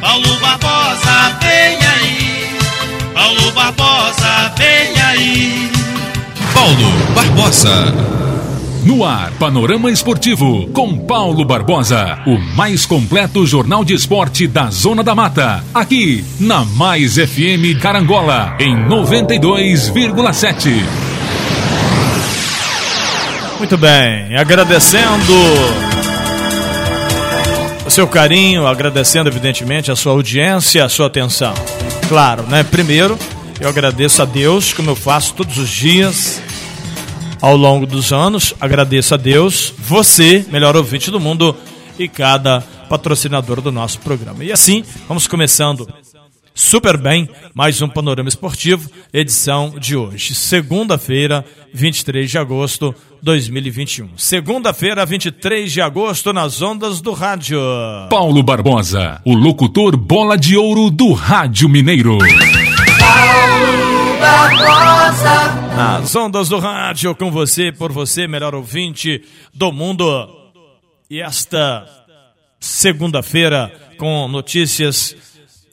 Paulo Barbosa, vem aí. Paulo Barbosa, vem aí. Paulo Barbosa. No ar, Panorama Esportivo, com Paulo Barbosa, o mais completo jornal de esporte da Zona da Mata, aqui na Mais FM Carangola, em 92,7. Muito bem, agradecendo o seu carinho, agradecendo evidentemente a sua audiência, a sua atenção. Claro, né? Primeiro, eu agradeço a Deus, como eu faço todos os dias ao longo dos anos. Agradeço a Deus, você, melhor ouvinte do mundo, e cada patrocinador do nosso programa. E assim, vamos começando super bem mais um Panorama Esportivo, edição de hoje, segunda-feira, 23 de agosto de 2021. Segunda-feira, 23 de agosto, nas ondas do rádio. Paulo Barbosa, o locutor bola de ouro do Rádio Mineiro. Paulo Barbosa. Nas ondas do rádio, com você, por você, melhor ouvinte do mundo. E esta segunda-feira, com notícias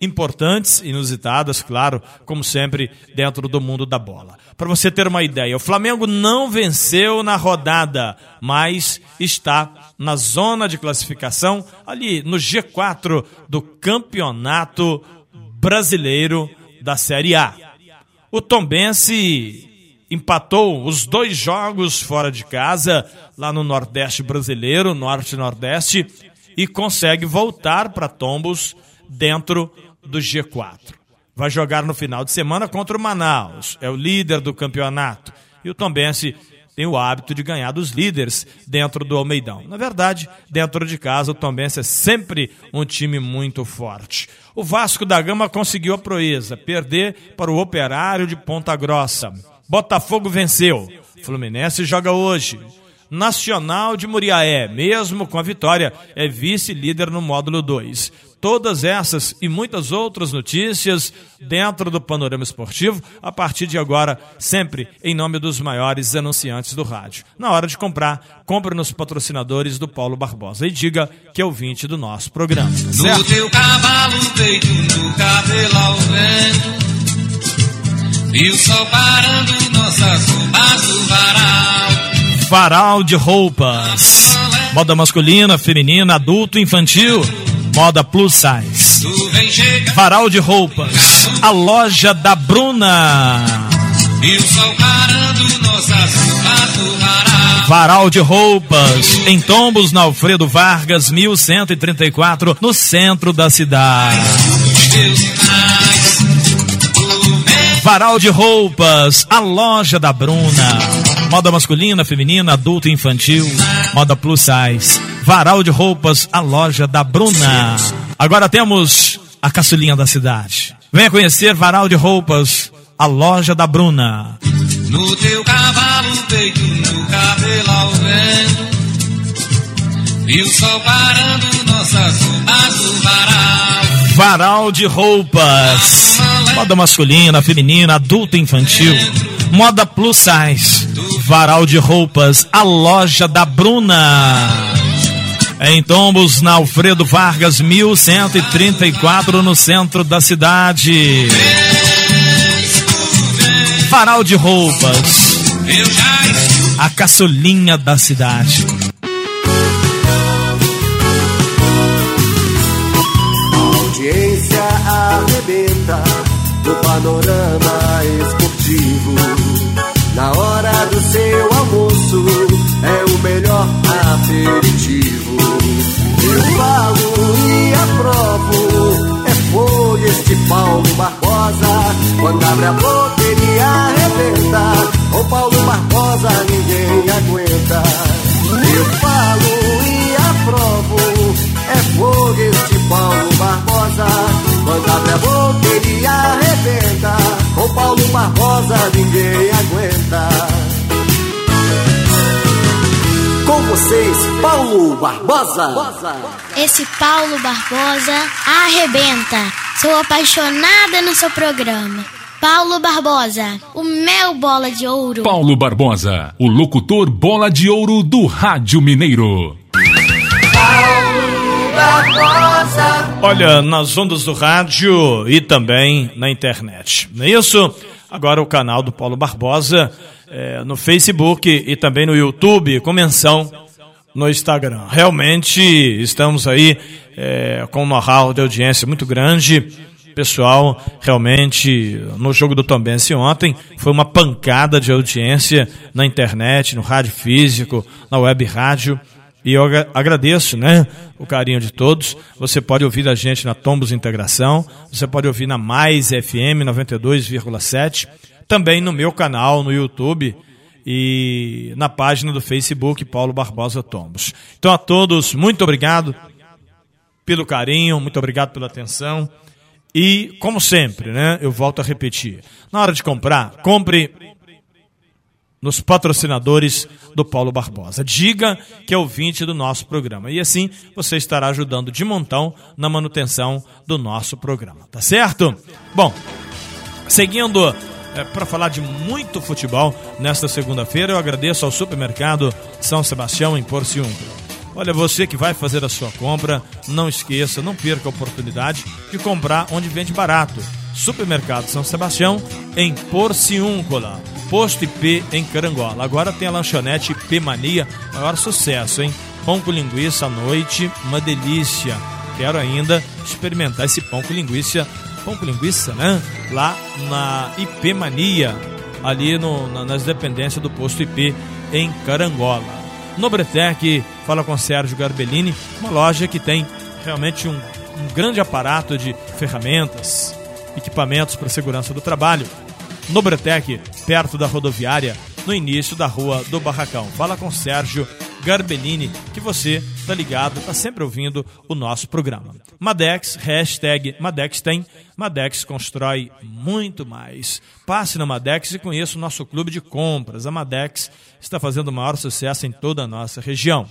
importantes, inusitadas, claro, como sempre, dentro do mundo da bola. Para você ter uma ideia, o Flamengo não venceu na rodada, mas está na zona de classificação, ali no G4 do Campeonato Brasileiro da Série A. O Tombense empatou os dois jogos fora de casa, lá no Nordeste brasileiro, Norte-Nordeste, e consegue voltar para Tombos dentro do G4. Vai jogar no final de semana contra o Manaus, é o líder do campeonato. E o Tombense tem o hábito de ganhar dos líderes dentro do Almeidão. Na verdade, dentro de casa, o Tombense é sempre um time muito forte. O Vasco da Gama conseguiu a proeza, perder para o Operário de Ponta Grossa. Botafogo venceu. Fluminense joga hoje. Nacional de Muriaé, mesmo com a vitória, é vice-líder no módulo 2. Todas essas e muitas outras notícias dentro do panorama esportivo, a partir de agora, sempre em nome dos maiores anunciantes do rádio. Na hora de comprar, compre nos patrocinadores do Paulo Barbosa e diga que é ouvinte do nosso programa. No teu cavalo peito, no cabelo ao vento. E o sol parando nossas roupas do varal. Varal de roupas. Moda masculina, feminina, adulto, infantil. Moda plus size. Varal de roupas. A loja da Bruna. varal. De roupas. Em Tombos, na Alfredo Vargas, 1134, no centro da cidade. Varal de roupas. A loja da Bruna. Moda masculina, feminina, adulto e infantil. Moda plus size. Varal de roupas. A loja da Bruna. Agora temos a caçulinha da cidade. Venha conhecer Varal de roupas. A loja da Bruna. no teu cavalo peito, no cabelo ao vento. E o sol parando nossas roupas do varal. Varal de roupas. Moda masculina, feminina, adulto e infantil. Moda plus size. Varal de roupas. A loja da Bruna. Em Tombos, na Alfredo Vargas, 1134, no centro da cidade. Varal de roupas. A caçulinha da cidade. audiência arrebenta no panorama esportivo. Na hora do seu almoço é o melhor aperitivo. Eu falo e aprovo, é fogo este Paulo Barbosa. Quando abre a boca ele arrebenta, com Paulo Barbosa ninguém aguenta. Eu falo e aprovo, é fogo este Paulo Barbosa. Quando abre a boca ele arrebenta. Com Paulo Barbosa ninguém aguenta. Com vocês, Paulo Barbosa. Esse Paulo Barbosa arrebenta. Sou apaixonada no seu programa. Paulo Barbosa, o meu bola de ouro. Paulo Barbosa, o locutor bola de ouro do Rádio Mineiro. Paulo Barbosa. Olha, nas ondas do rádio e também na internet. Não é isso? Agora o canal do Paulo Barbosa é, no Facebook e também no YouTube, com menção no Instagram. Realmente estamos aí é, com um know-how de audiência muito grande. Pessoal, realmente, no jogo do Tombense ontem, foi uma pancada de audiência na internet, no rádio físico, na web rádio. E eu agradeço, né, o carinho de todos. Você pode ouvir a gente na Tombos Integração, você pode ouvir na Mais FM 92,7, também no meu canal no YouTube, e na página do Facebook Paulo Barbosa Tombos. Então a todos, muito obrigado pelo carinho, muito obrigado pela atenção. E, como sempre, né, eu volto a repetir: na hora de comprar, compre nos patrocinadores do Paulo Barbosa. Diga que é ouvinte do nosso programa. E assim você estará ajudando de montão na manutenção do nosso programa. Tá certo? Bom, seguindo é, para falar de muito futebol nesta segunda-feira. Eu agradeço ao Supermercado São Sebastião em Porciúncula. Olha, você que vai fazer a sua compra, não esqueça, não perca a oportunidade de comprar onde vende barato. Supermercado São Sebastião em Porciúncula. Posto IP em Carangola. Agora tem a lanchonete IP Mania, maior sucesso, hein? Pão com linguiça à noite, uma delícia. Quero ainda experimentar esse pão com linguiça pão com linguiça, né? Lá na IP Mania, ali no, na, nas dependências do posto IP em Carangola. No Bretec, fala com Sérgio Garbellini, uma loja que tem realmente um, um grande aparato de ferramentas, equipamentos para segurança do trabalho. No Bretec, perto da rodoviária, no início da rua do Barracão. Fala com Sérgio Garbellini, que você tá ligado, tá sempre ouvindo o nosso programa. Madex, hashtag Madex tem, Madex constrói muito mais. Passe na Madex e conheça o nosso clube de compras. A Madex está fazendo o maior sucesso em toda a nossa região.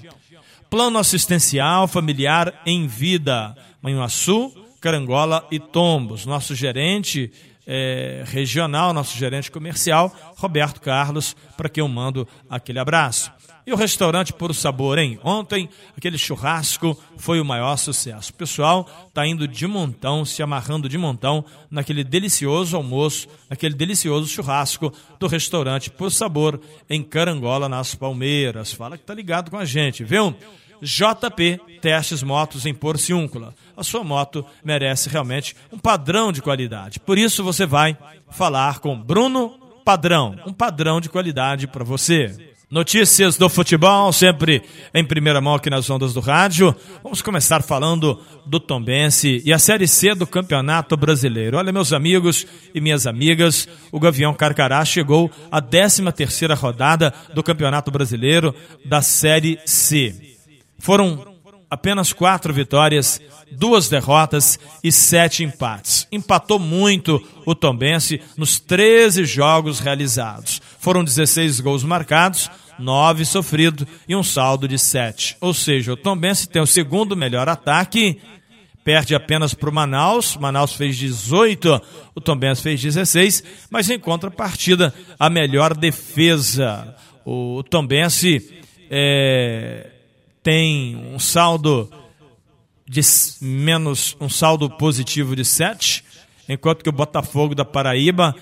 Plano assistencial familiar em vida. Manhuaçu, Carangola e Tombos. Nosso gerente é, regional, nosso gerente comercial, Roberto Carlos, para quem eu mando aquele abraço. E o restaurante Puro Sabor, hein? Ontem, aquele churrasco foi o maior sucesso. O pessoal tá indo de montão, se amarrando de montão naquele delicioso almoço, naquele delicioso churrasco do restaurante Puro Sabor em Carangola, nas Palmeiras. Fala que tá ligado com a gente, viu? JP Testes Motos em Porciúncula. A sua moto merece realmente um padrão de qualidade. Por isso você vai falar com Bruno Padrão, um padrão de qualidade para você. Notícias do futebol, sempre em primeira mão aqui nas ondas do rádio. Vamos começar falando do Tombense e a Série C do Campeonato Brasileiro. Olha, meus amigos e minhas amigas, o Gavião Carcará chegou à 13 terceira rodada do Campeonato Brasileiro da Série C. Foram apenas quatro vitórias, duas derrotas e sete empates. Empatou muito o Tombense nos 13 jogos realizados. Foram 16 gols marcados, 9 sofrido e um saldo de 7. Ou seja, o Tombense tem o segundo melhor ataque, perde apenas para o Manaus. Manaus fez 18, o Tombense fez 16, mas em contrapartida, a melhor defesa. O Tombense é, tem um saldo de menos um saldo positivo de 7, enquanto que o Botafogo da Paraíba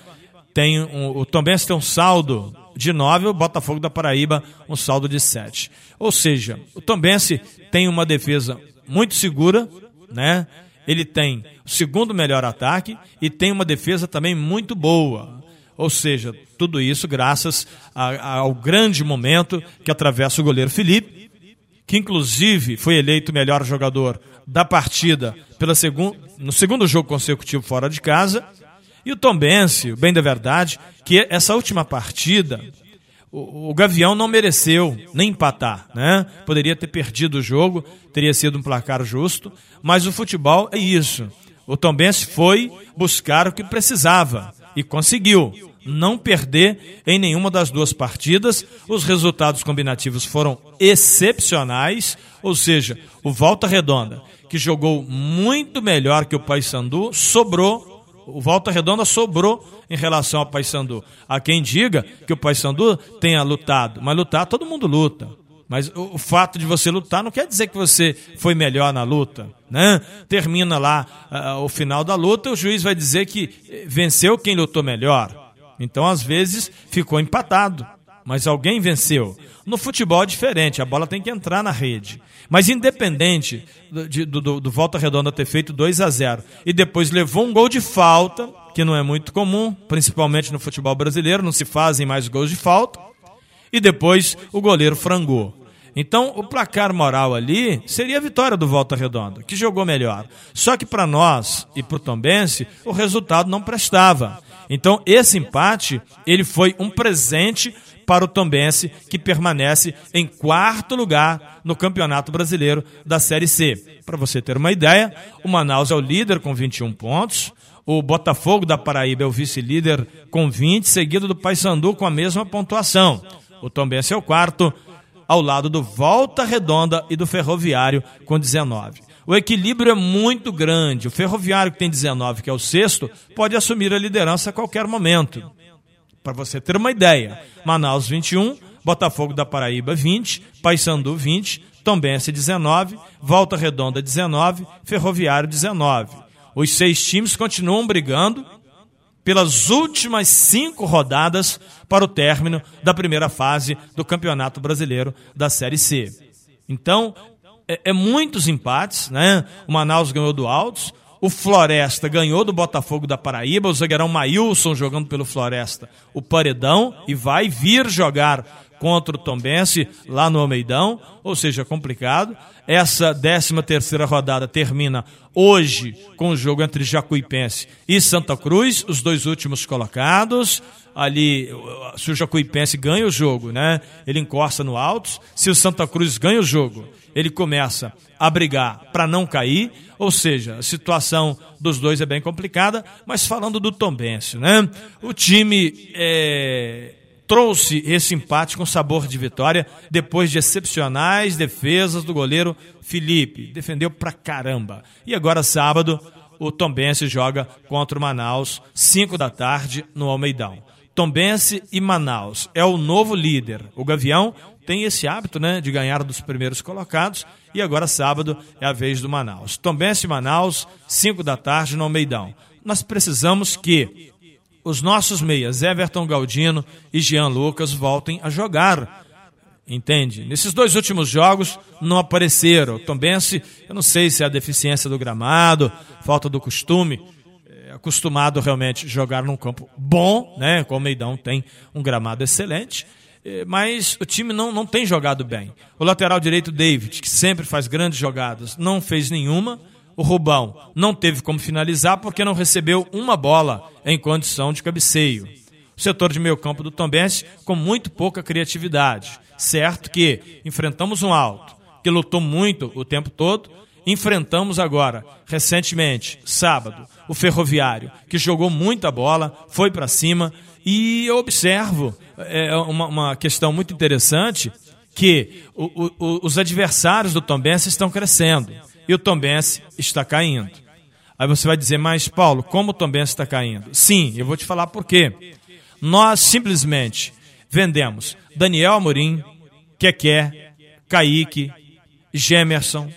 tem um, o Tombense tem um saldo de 9, o Botafogo da Paraíba um saldo de 7. Ou seja, o Tombense tem uma defesa muito segura, né? Ele tem o segundo melhor ataque e tem uma defesa também muito boa. Ou seja, tudo isso graças a, ao grande momento que atravessa o goleiro Felipe, que inclusive foi eleito melhor jogador da partida pela segun, no segundo jogo consecutivo fora de casa e o Tom Bense, bem da verdade, que essa última partida, o, o, Gavião não mereceu nem empatar, né? Poderia ter perdido o jogo, teria sido um placar justo, mas o futebol é isso. O Tom Bense foi buscar o que precisava e conseguiu não perder em nenhuma das duas partidas. Os resultados combinativos foram excepcionais, ou seja, o Volta Redonda, que jogou muito melhor que o Paysandu, sobrou o Volta Redonda sobrou em relação ao Paysandu. Há quem diga que o Paysandu tenha lutado, mas lutar todo mundo luta. Mas o, fato de você lutar não quer dizer que você foi melhor na luta. Né? Termina lá uh, o final da luta, o juiz vai dizer que venceu quem lutou melhor. Então, às vezes, ficou empatado, mas alguém venceu. No futebol é diferente, a bola tem que entrar na rede. Mas independente do, do, do, do Volta Redonda ter feito 2 a 0 e depois levou um gol de falta, que não é muito comum, principalmente no futebol brasileiro, não se fazem mais gols de falta, e depois o goleiro frangou. Então, o placar moral ali seria a vitória do Volta Redonda, que jogou melhor. Só que para nós e para o Tombense, o resultado não prestava. Então, esse empate, ele foi um presente para o Tombense, que permanece em quarto lugar no Campeonato Brasileiro da Série C. Para você ter uma ideia, o Manaus é o líder com 21 pontos, o Botafogo da Paraíba é o vice-líder com 20, seguido do Paysandu com a mesma pontuação. O Tombense é o quarto, ao lado do Volta Redonda e do Ferroviário com 19. O equilíbrio é muito grande. O Ferroviário, que tem 19, que é o sexto, pode assumir a liderança a qualquer momento. Para você ter uma ideia, Manaus 21, Botafogo da Paraíba 20, Paysandu 20, Tombense 19, Volta Redonda 19, Ferroviário 19. Os seis times continuam brigando pelas últimas cinco rodadas para o término da primeira fase do Campeonato Brasileiro da Série C. Então, é, é muitos empates, né? O Manaus ganhou do Altos, o Floresta ganhou do Botafogo da Paraíba, o zagueirão Maílson jogando pelo Floresta, o Paredão, e vai vir jogar contra o Tombense lá no Almeidão, ou seja, complicado. Essa 13 terceira rodada termina hoje com o jogo entre Jacuipense e Santa Cruz, os dois últimos colocados. Ali, se o Jacuipense ganha o jogo, né? Ele encosta no Altos. Se o Santa Cruz ganha o jogo, ele começa a brigar para não cair. Ou seja, a situação dos dois é bem complicada. Mas falando do Tombense, né? O time é trouxe esse empate com sabor de vitória depois de excepcionais defesas do goleiro Felipe. Defendeu pra caramba. E agora, sábado, o Tombense joga contra o Manaus, 5 da tarde, no Almeidão. Tombense e Manaus é o novo líder. O Gavião tem esse hábito né, de ganhar dos primeiros colocados e agora sábado é a vez do Manaus. Tombense e Manaus, 5 da tarde no Almeidão. Nós precisamos que os nossos meias, Everton Galdino e Jean Lucas, voltem a jogar. Entende? Nesses dois últimos jogos não apareceram. Tombense, eu não sei se é a deficiência do gramado, falta do costume, é acostumado realmente jogar num campo bom, né? Com o Meidão tem um gramado excelente, é, mas o time não, não tem jogado bem. O lateral direito David, que sempre faz grandes jogadas, não fez nenhuma o Rubão não teve como finalizar porque não recebeu uma bola em condição de cabeceio. O setor de meio campo do Tombense com muito pouca criatividade. Certo que enfrentamos um alto que lutou muito o tempo todo, enfrentamos agora, recentemente, sábado, o Ferroviário, que jogou muita bola, foi para cima, e eu observo é, uma, uma questão muito interessante, que o, o, os adversários do Tombense estão crescendo e o Tombense está caindo. Aí você vai dizer, mas Paulo, como o Tombense está caindo? Sim, eu vou te falar por quê. Nós simplesmente vendemos Daniel Amorim, Keké, Kaique, Gemerson,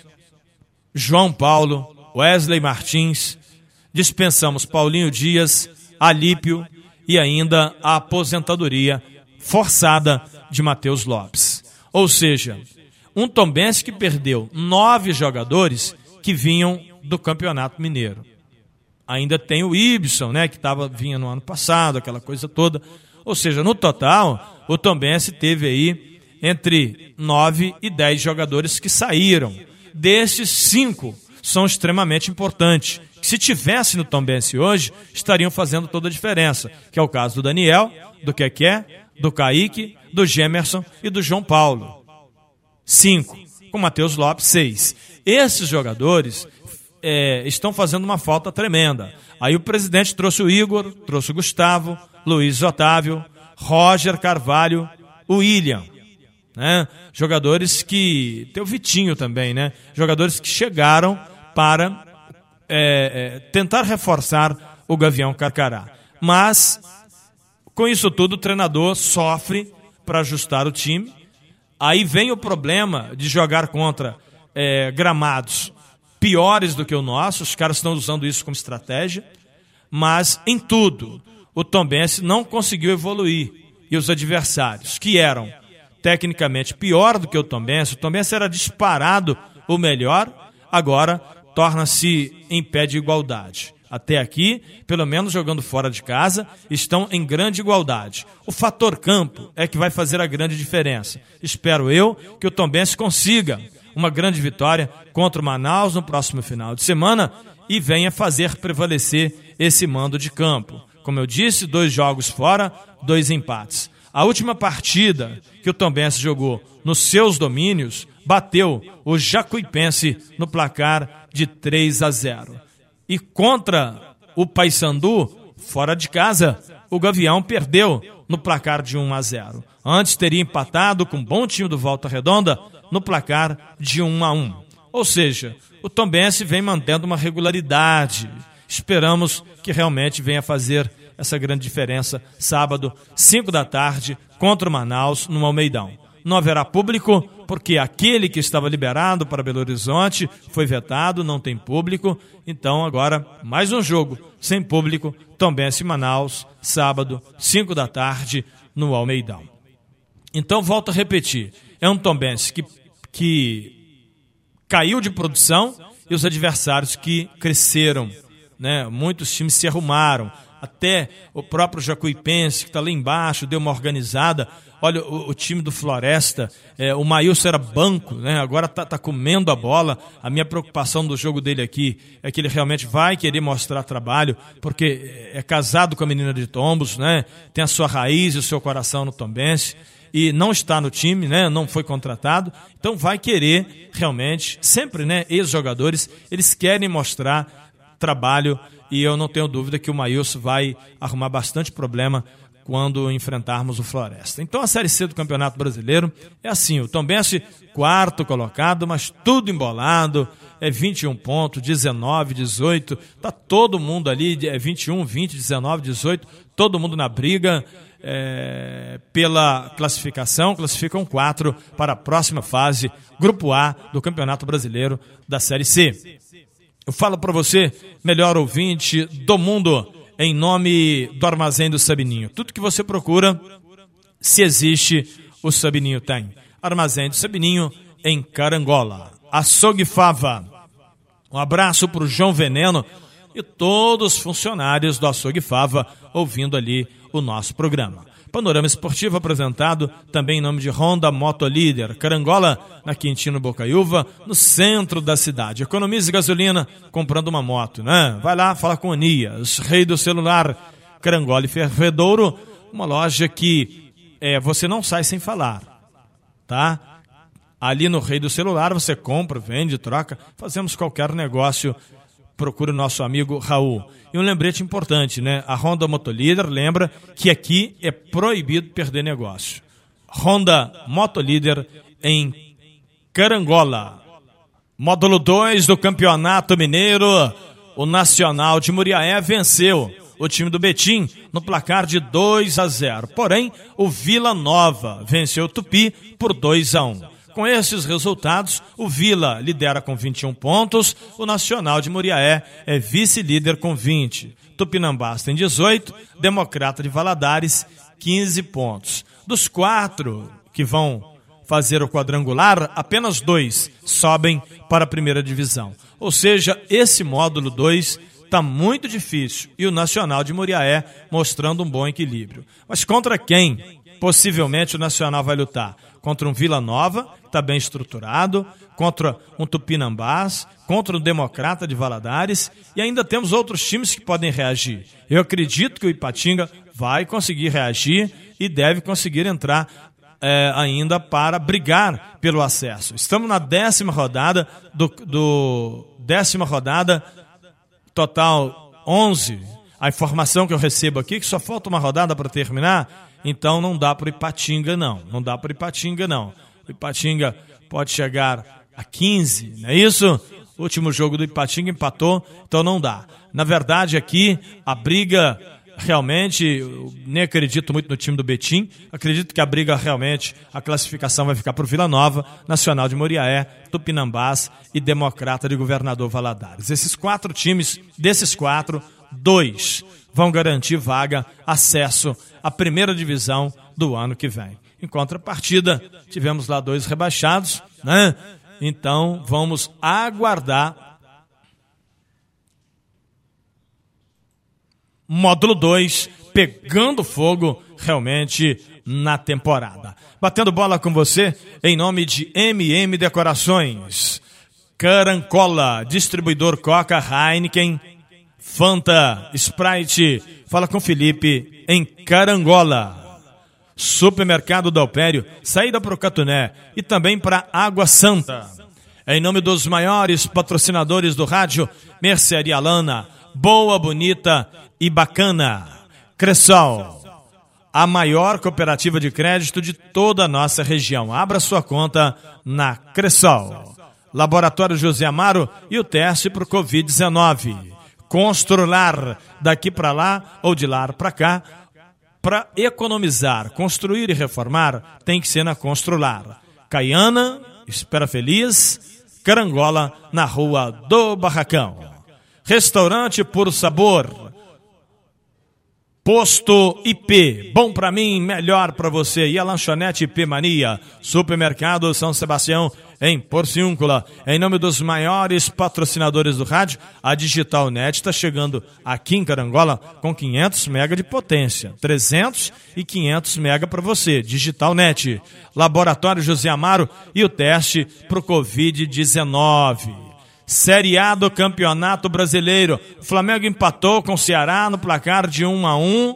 João Paulo, Wesley Martins, dispensamos Paulinho Dias, Alípio e ainda a aposentadoria forçada de Matheus Lopes. Ou seja, um Tombense que perdeu nove jogadores que vinham do Campeonato Mineiro. Ainda tem o Ibson, né, que tava, vinha no ano passado, aquela coisa toda. Ou seja, no total, o Tombense teve aí entre nove e dez jogadores que saíram. Desses, cinco são extremamente importantes. Se tivesse no Tombense hoje, estariam fazendo toda a diferença. Que é o caso do Daniel, do Keké, do Kaique, do Gemerson e do João Paulo. 5. Com Matheus Lopes, 6. Esses jogadores é, estão fazendo uma falta tremenda. Aí o presidente trouxe o Igor, trouxe o Gustavo, Luiz Otávio, Roger Carvalho, o William. Né? Jogadores que. Tem o Vitinho também, né? Jogadores que chegaram para é, é, tentar reforçar o Gavião Carcará. Mas, com isso tudo, o treinador sofre para ajustar o time Aí vem o problema de jogar contra é, gramados piores do que o nosso, os caras estão usando isso como estratégia, mas em tudo, o Tombense não conseguiu evoluir. E os adversários, que eram tecnicamente pior do que o Tombense, o Tombense era disparado o melhor, agora torna-se em pé de igualdade. Até aqui, pelo menos jogando fora de casa, estão em grande igualdade. O fator campo é que vai fazer a grande diferença. Espero eu que o Tombense consiga uma grande vitória contra o Manaus no próximo final de semana e venha fazer prevalecer esse mando de campo. Como eu disse, dois jogos fora, dois empates. A última partida que o Tombense jogou nos seus domínios bateu o Jacuipense no placar de 3 a 0. E contra o Paysandu, fora de casa, o Gavião perdeu no placar de 1 a 0. Antes teria empatado com um bom time do Volta Redonda no placar de 1 a 1. Ou seja, o Tombense vem mantendo uma regularidade. Esperamos que realmente venha fazer essa grande diferença sábado, 5 da tarde, contra o Manaus, no Almeidão não haverá público, porque aquele que estava liberado para Belo Horizonte foi vetado, não tem público. Então, agora, mais um jogo sem público, Tombense Manaus, sábado, 5 da tarde, no Almeidão. Então, volto a repetir: é um Tombense que, que caiu de produção e os adversários que cresceram. Né? Muitos times se arrumaram. Até o próprio Jacuipense, que está lá embaixo, deu uma organizada. Olha, o, o time do Floresta, é, o Maílson era banco, né? agora está tá comendo a bola. A minha preocupação do jogo dele aqui é que ele realmente vai querer mostrar trabalho, porque é casado com a menina de Tombos, né? tem a sua raiz e o seu coração no Tombense e não está no time, né? Não foi contratado, então vai querer realmente, sempre, né? Ex-jogadores, eles querem mostrar trabalho e eu não tenho dúvida que o Maílson vai arrumar bastante problema quando enfrentarmos o Floresta. Então a Série C do Campeonato Brasileiro é assim, o Tombense quarto colocado, mas tudo embolado, é 21 pontos, 19, 18, tá todo mundo ali, é 21, 20, 19, 18, todo mundo na briga é, pela classificação, classificam quatro para a próxima fase, Grupo A do Campeonato Brasileiro da Série C. Eu falo para você, melhor ouvinte do mundo, em nome do Armazém do Sabininho. Tudo que você procura, se existe, o Sabininho tem. Armazém do Sabininho, em Carangola. Açougue Fava. Um abraço para o João Veneno e todos os funcionários do Açougue Fava ouvindo ali o nosso programa. Panorama Esportivo apresentado também em nome de Honda Moto Líder, Carangola, na Quintino Bocaiúva, no centro da cidade. Economize gasolina comprando uma moto, né? Vai lá, fala com Anias, rei do celular, Carangola e Fervedouro, uma loja que é, você não sai sem falar, tá? Ali no Rei do Celular você compra, vende, troca, fazemos qualquer negócio procure o nosso amigo Raul. E um lembrete importante, né? A Honda Motolíder lembra que aqui é proibido perder negócio. Honda Motolíder em Carangola. Módulo 2 do Campeonato Mineiro, o Nacional de Muriaé venceu o time do Betim no placar de 2 a 0. Porém, o Vila Nova venceu o Tupi por 2 a 1. Com esses resultados, o Vila lidera com 21 pontos, o Nacional de Muriaé é vice-líder com 20. Tupinambás tem 18, Democrata de Valadares 15 pontos. Dos quatro que vão fazer o quadrangular, apenas dois sobem para a primeira divisão. Ou seja, esse módulo 2 está muito difícil e o Nacional de Muriaé mostrando um bom equilíbrio. Mas contra quem possivelmente o Nacional vai lutar? contra um Vila Nova, está bem estruturado, contra um Tupinambás, contra um Democrata de Valadares, e ainda temos outros times que podem reagir. Eu acredito que o Ipatinga vai conseguir reagir e deve conseguir entrar é, ainda para brigar pelo acesso. Estamos na décima rodada do, do décima rodada total 11. A informação que eu recebo aqui é que só falta uma rodada para terminar então não dá para Ipatinga, não. Não dá para Ipatinga, não. O Ipatinga pode chegar a 15, não é isso? O último jogo do Ipatinga empatou, então não dá. Na verdade, aqui a briga realmente, nem acredito muito no time do Betim. Acredito que a briga realmente, a classificação vai ficar para o Vila Nova, Nacional de Moriaé, Tupinambás e Democrata de Governador Valadares. Esses quatro times, desses quatro, dois vão garantir vaga, acesso à primeira divisão do ano que vem. Em contrapartida, tivemos lá dois rebaixados, né? Então vamos aguardar módulo 2 pegando fogo realmente na temporada. Batendo bola com você em nome de MM Decorações. Carancola, distribuidor Coca, Heineken, Fanta, Sprite. Fala com Felipe em Carangola. Supermercado Dalpério, saída para o Catuné e também para Água Santa. Em nome dos maiores patrocinadores do rádio, Mercearia Lana, Boa, Bonita e Bacana. Cressol, a maior cooperativa de crédito de toda a nossa região. Abra sua conta na Cressol. Laboratório José Amaro e o teste para o Covid-19. Constrular daqui para lá ou de lá para cá para economizar, construir e reformar, tem que ser na Constrular. Caiana, Espera Feliz, Carangola, na Rua do Barracão. Restaurante Por Sabor. Posto IP, bom para mim, melhor para você. E a lanchonete IP Mania, Supermercado São Sebastião, em Porciúncula. Em nome dos maiores patrocinadores do rádio, a Digital Net está chegando aqui em Carangola com 500 mega de potência. 300 e 500 mega para você. Digital Net, Laboratório José Amaro e o teste para o Covid-19. Série A do Campeonato Brasileiro. O Flamengo empatou com o Ceará no placar de 1 a 1.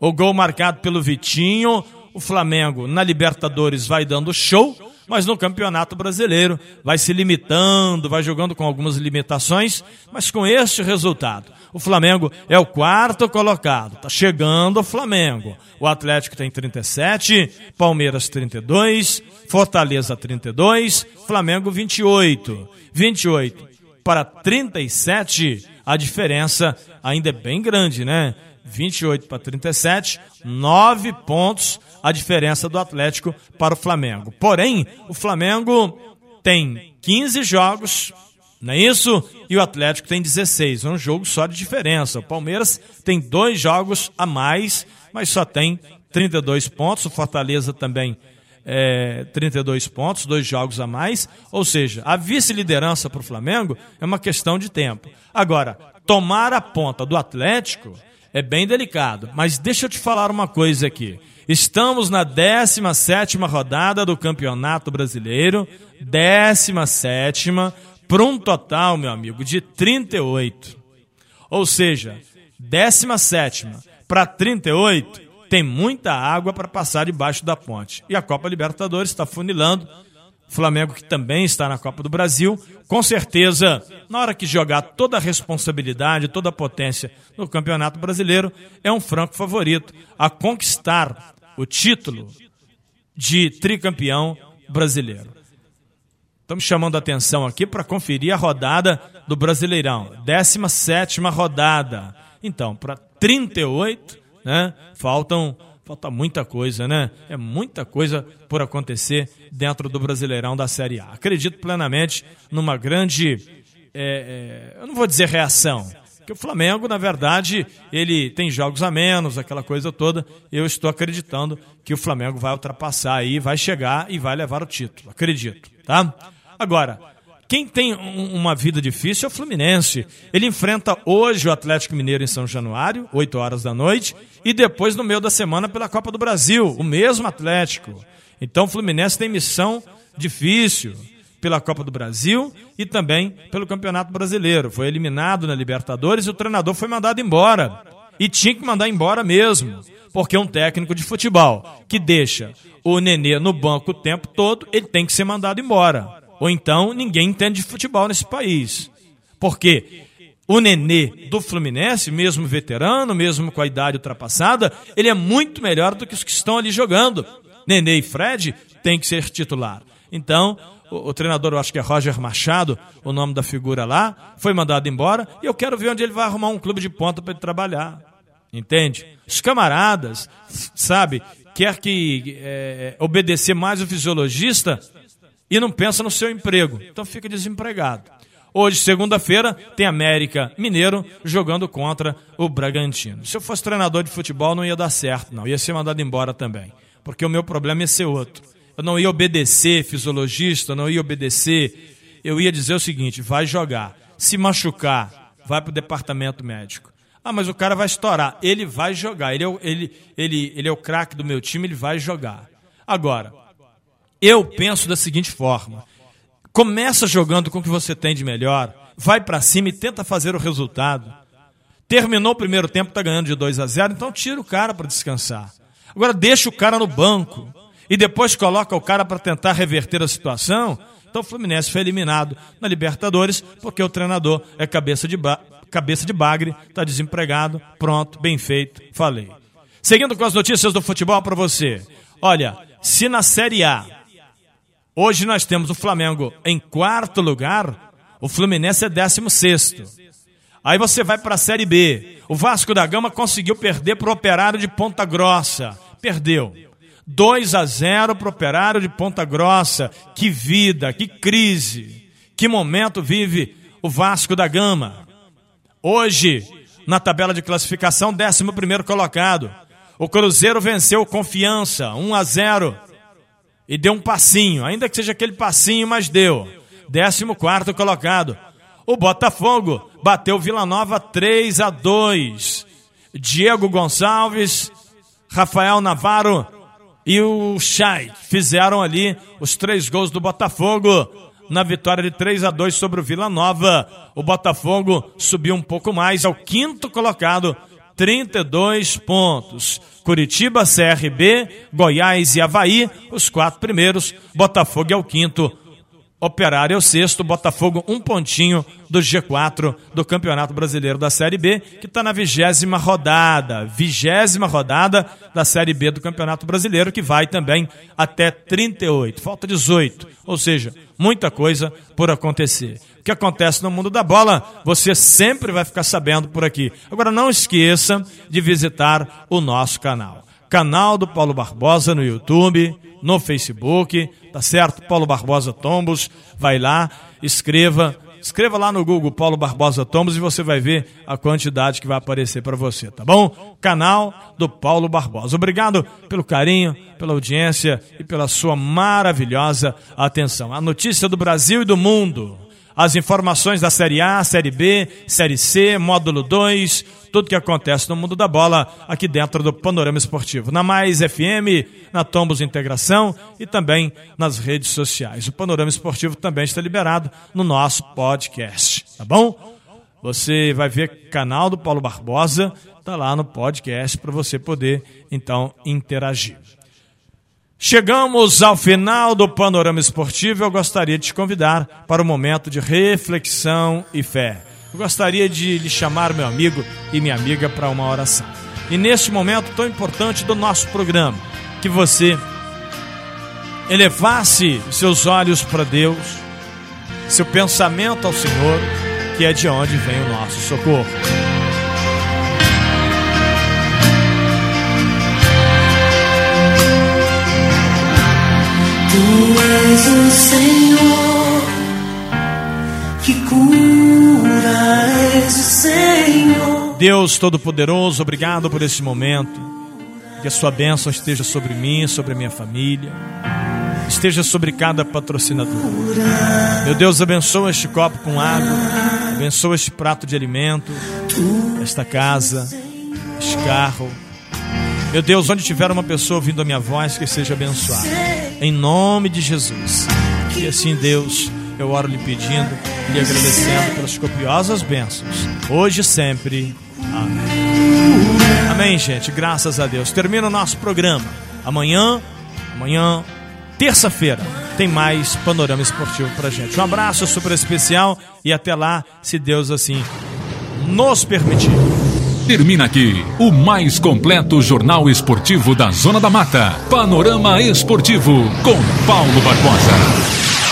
O gol marcado pelo Vitinho. O Flamengo na Libertadores vai dando show, mas no Campeonato Brasileiro vai se limitando, vai jogando com algumas limitações, mas com este resultado. O Flamengo é o quarto colocado. Tá chegando o Flamengo. O Atlético tem 37, Palmeiras 32, Fortaleza 32, Flamengo 28. 28 para 37, a diferença ainda é bem grande, né? 28 para 37, 9 pontos a diferença do Atlético para o Flamengo. Porém, o Flamengo tem 15 jogos, não é isso? E o Atlético tem 16, é um jogo só de diferença. O Palmeiras tem dois jogos a mais, mas só tem 32 pontos. O Fortaleza também é, 32 pontos, dois jogos a mais. Ou seja, a vice-liderança para o Flamengo é uma questão de tempo. Agora, tomar a ponta do Atlético é bem delicado. Mas deixa eu te falar uma coisa aqui. Estamos na 17 rodada do Campeonato Brasileiro. 17 para um total, meu amigo, de 38. Ou seja, 17 para 38 tem muita água para passar debaixo da ponte. E a Copa Libertadores está funilando. O Flamengo, que também está na Copa do Brasil, com certeza, na hora que jogar toda a responsabilidade, toda a potência no Campeonato Brasileiro, é um franco favorito a conquistar o título de tricampeão brasileiro. Estamos chamando a atenção aqui para conferir a rodada do Brasileirão. 17 rodada. Então, para 38, né? Faltam falta muita coisa, né? É muita coisa por acontecer dentro do Brasileirão da Série A. Acredito plenamente numa grande, é, é, eu não vou dizer reação, porque o Flamengo, na verdade, ele tem jogos a menos, aquela coisa toda. Eu estou acreditando que o Flamengo vai ultrapassar aí, vai chegar e vai levar o título. Acredito, tá? Agora, quem tem uma vida difícil é o Fluminense. Ele enfrenta hoje o Atlético Mineiro em São Januário, 8 horas da noite, e depois no meio da semana pela Copa do Brasil, o mesmo Atlético. Então o Fluminense tem missão difícil pela Copa do Brasil e também pelo Campeonato Brasileiro. Foi eliminado na Libertadores e o treinador foi mandado embora. E tinha que mandar embora mesmo, porque um técnico de futebol que deixa o Nenê no banco o tempo todo, ele tem que ser mandado embora. Ou então ninguém entende de futebol nesse país. Porque o Nenê do Fluminense, mesmo veterano, mesmo com a idade ultrapassada, ele é muito melhor do que os que estão ali jogando. Nenê e Fred têm que ser titular. Então, o, o, treinador, eu acho que é Roger Machado, o nome da figura lá, foi mandado embora e eu quero ver onde ele vai arrumar um clube de ponta para ele trabalhar. Entende? Os camaradas, sabe, quer que é, obedecer mais o fisiologista e não pensa no seu emprego. Então fica desempregado. Hoje, segunda-feira, tem América Mineiro jogando contra o Bragantino. Se eu fosse treinador de futebol, não ia dar certo, não. Ia ser mandado embora também. Porque o meu problema ia ser outro. Eu não ia obedecer fisiologista, não ia obedecer. Eu ia dizer o seguinte: vai jogar. Se machucar, vai para o departamento médico. Ah, mas o cara vai estourar. Ele vai jogar. Ele é o, ele, ele, ele é o craque do meu time, ele vai jogar. Agora, eu penso da seguinte forma: começa jogando com o que você tem de melhor, vai para cima e tenta fazer o resultado. Terminou o primeiro tempo, está ganhando de 2 a 0, então tira o cara para descansar. Agora deixa o cara no banco e depois coloca o cara para tentar reverter a situação. Então o Fluminense foi eliminado na Libertadores porque o treinador é cabeça de, cabeça de bagre, está desempregado, pronto, bem feito, falei. Seguindo com as notícias do futebol para você. Olha, se na Série A hoje nós temos o Flamengo em quarto lugar, o Fluminense é décimo sexto. Aí você vai para a Série B. O Vasco da Gama conseguiu perder para o Operário de Ponta Grossa. Perdeu. 2 a 0 para o Operário de Ponta Grossa. Que vida, que crise. Que momento vive o Vasco da Gama. Hoje, na tabela de classificação, 11 colocado. O Cruzeiro venceu Confiança, 1 a 0 e deu um passinho, ainda que seja aquele passinho, mas deu. 14 colocado. O Botafogo bateu Vila Nova 3 a 2. Diego Gonçalves, Rafael Navarro e o Chay fizeram ali os três gols do Botafogo na vitória de 3 a 2 sobre o Vila Nova. O Botafogo subiu um pouco mais ao quinto colocado, 32 pontos. Curitiba, CRB, Goiás e Havaí, os quatro primeiros. Botafogo é o quinto. Operário é o sexto, Botafogo um pontinho do G4 do Campeonato Brasileiro da Série B, que está na vigésima rodada, vigésima rodada da Série B do Campeonato Brasileiro, que vai também até 38, falta 18, ou seja, muita coisa por acontecer. O que acontece no mundo da bola, você sempre vai ficar sabendo por aqui. Agora não esqueça de visitar o nosso canal. Canal do Paulo Barbosa no YouTube, no Facebook, tá certo? Paulo Barbosa Tombos, vai lá, escreva, escreva lá no Google Paulo Barbosa Tombos e você vai ver a quantidade que vai aparecer para você, tá bom? Canal do Paulo Barbosa. Obrigado pelo carinho, pela audiência e pela sua maravilhosa atenção. A notícia do Brasil e do mundo as informações da Série A, Série B, Série C, Módulo 2, tudo que acontece no mundo da bola aqui dentro do Panorama Esportivo. Na Mais FM, na Tombos Integração e também nas redes sociais. O Panorama Esportivo também está liberado no nosso podcast, tá bom? Você vai ver canal do Paulo Barbosa, tá lá no podcast para você poder então interagir. Chegamos ao final do panorama esportivo. Eu gostaria de te convidar para um momento de reflexão e fé. Eu gostaria de lhe chamar meu amigo e minha amiga para uma oração. E neste momento tão importante do nosso programa, que você elevasse seus olhos para Deus, seu pensamento ao Senhor, que é de onde vem o nosso socorro. Deus Todo-Poderoso, obrigado por esse momento. Que a sua bênção esteja sobre mim, sobre a minha família, esteja sobre cada patrocinador. Meu Deus, abençoa este copo com água, abençoa este prato de alimento, esta casa, este carro. Meu Deus, onde tiver uma pessoa ouvindo a minha voz, que seja abençoada. Em nome de Jesus. E assim, Deus, eu oro lhe pedindo, lhe agradecendo pelas copiosas bênçãos, hoje e sempre. Amém. Amém, gente. Graças a Deus. Termina o nosso programa. Amanhã, amanhã, terça-feira, tem mais panorama esportivo pra gente. Um abraço super especial e até lá, se Deus assim nos permitir. Termina aqui o mais completo jornal esportivo da Zona da Mata. Panorama Esportivo com Paulo Barbosa.